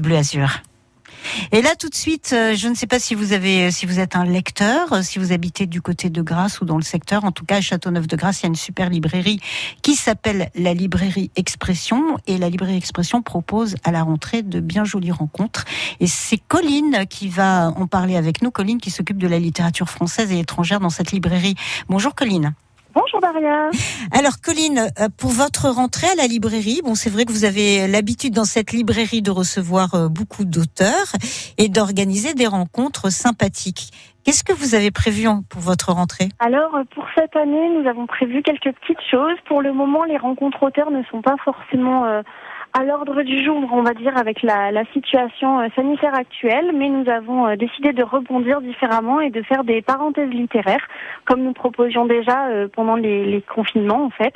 Bleu Azur. Et là, tout de suite, euh, je ne sais pas si vous avez, si vous êtes un lecteur, euh, si vous habitez du côté de Grasse ou dans le secteur. En tout cas, à Châteauneuf-de-Grasse, il y a une super librairie qui s'appelle la librairie Expression. Et la librairie Expression propose à la rentrée de bien jolies rencontres. Et c'est Colline qui va en parler avec nous. Colline qui s'occupe de la littérature française et étrangère dans cette librairie. Bonjour Colline. Bonjour Daria. Alors Colline, euh, pour votre rentrée à la librairie, bon c'est vrai que vous avez l'habitude dans cette librairie de recevoir euh, beaucoup d'auteurs et d'organiser des rencontres sympathiques. Qu'est-ce que vous avez prévu pour votre rentrée? Alors euh, pour cette année, nous avons prévu quelques petites choses. Pour le moment, les rencontres auteurs ne sont pas forcément à l'ordre du jour, on va dire, avec la, situation euh, sanitaire actuelle, mais nous avons euh, décidé de rebondir différemment et de faire des parenthèses littéraires, comme nous proposions déjà euh, pendant les, confinements, en fait.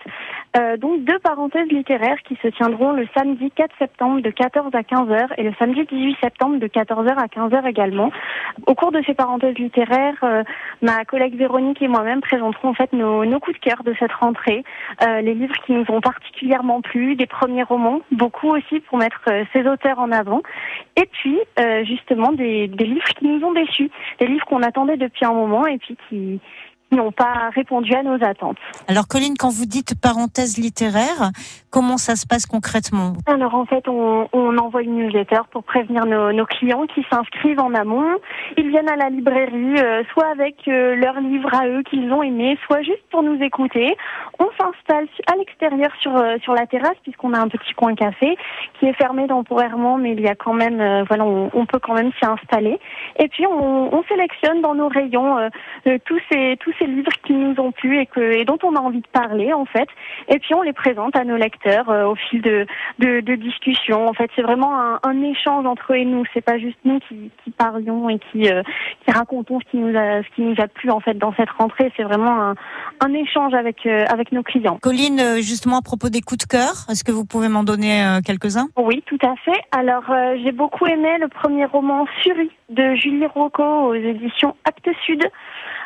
Donc deux parenthèses littéraires qui se tiendront le samedi 4 septembre de 14 à 15h et le samedi 18 septembre de 14h à 15h également. Au cours de ces parenthèses littéraires, ma collègue Véronique et moi-même présenterons en fait nos, coups de cœur de cette rentrée, les livres qui nous ont particulièrement plu, des premiers romans, aussi pour mettre euh, ces auteurs en avant. Et puis, euh, justement, des livres qui nous ont déçus, des livres qu'on attendait depuis un moment et puis qui, n'ont pas répondu à nos attentes. Alors Colline, quand vous dites parenthèse littéraire, comment ça se passe concrètement Alors en fait, on, on, envoie une newsletter pour prévenir nos, nos clients qui s'inscrivent en amont. Ils viennent à la librairie, euh, soit avec euh, leurs livres à eux qu'ils ont aimés, soit juste pour nous écouter. On s'installe à l'extérieur sur euh, sur la terrasse puisqu'on a un petit coin café qui est fermé temporairement, mais il y a quand même, euh, voilà, on, on, peut quand même s'y installer. Et puis on, on sélectionne dans nos rayons tous ces tous ces livres qui nous ont plu et, que, et dont on a envie de parler en fait. Et puis on les présente à nos lecteurs euh, au fil de, de, de discussions. En fait, c'est vraiment un, un, échange entre eux et nous. C'est pas juste nous qui, qui parlions et qui, euh, qui racontons ce qui nous a ce qui nous a plu en fait dans cette rentrée. C'est vraiment un, un échange avec euh, avec nos clients. Colline, justement à propos des coups de cœur, est-ce que vous pouvez m'en donner quelques-uns? Oui, tout à fait. Alors j'ai beaucoup aimé le premier roman Fury de Julie Rocco aux éditions Actes Sud.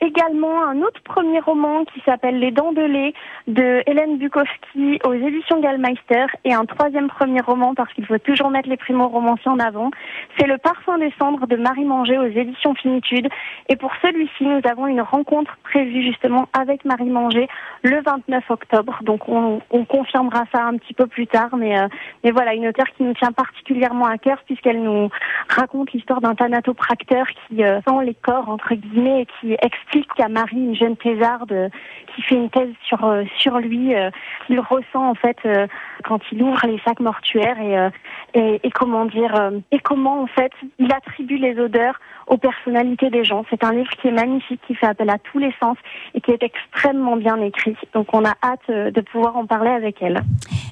Également un autre premier roman qui s'appelle Les Dents de lait de Hélène Bukowski aux éditions Gallmeister et un troisième premier roman parce qu'il faut toujours mettre les primo-romanciers en avant. C'est Le Parfum des cendres de Marie Manger aux éditions Finitude. Et pour celui-ci, nous avons une rencontre prévue justement avec Marie Manger le 29 octobre. Donc on, on confirmera ça un petit peu plus tard. Mais, euh, mais voilà, une auteure qui nous tient particulièrement à cœur puisqu'elle nous raconte l'histoire d'un thanatopracteur qui euh, sent les corps, entre guillemets, et qui explique qu'à Marie, une jeune thésarde qui fait une thèse sur, euh, sur lui, euh, il ressent en fait euh, quand il ouvre les sacs mortuaires et, euh, et, comment dire, euh, et comment en fait il attribue les odeurs aux personnalités des gens. C'est un livre qui est magnifique, qui fait appel à tous les sens et qui est extrêmement bien écrit. Donc on a hâte de pouvoir en parler avec elle.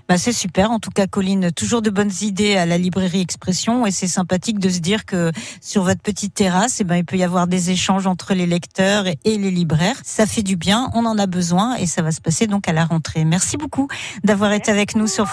Bah c'est super. En tout cas, Colline, toujours de bonnes idées à la librairie Expression et c'est sympathique de se dire que sur votre petite terrasse, eh ben, il peut y avoir des échanges entre les lecteurs et les libraires. Ça fait du bien. On en a besoin et ça va se passer donc à la rentrée. Merci beaucoup d'avoir été avec nous sur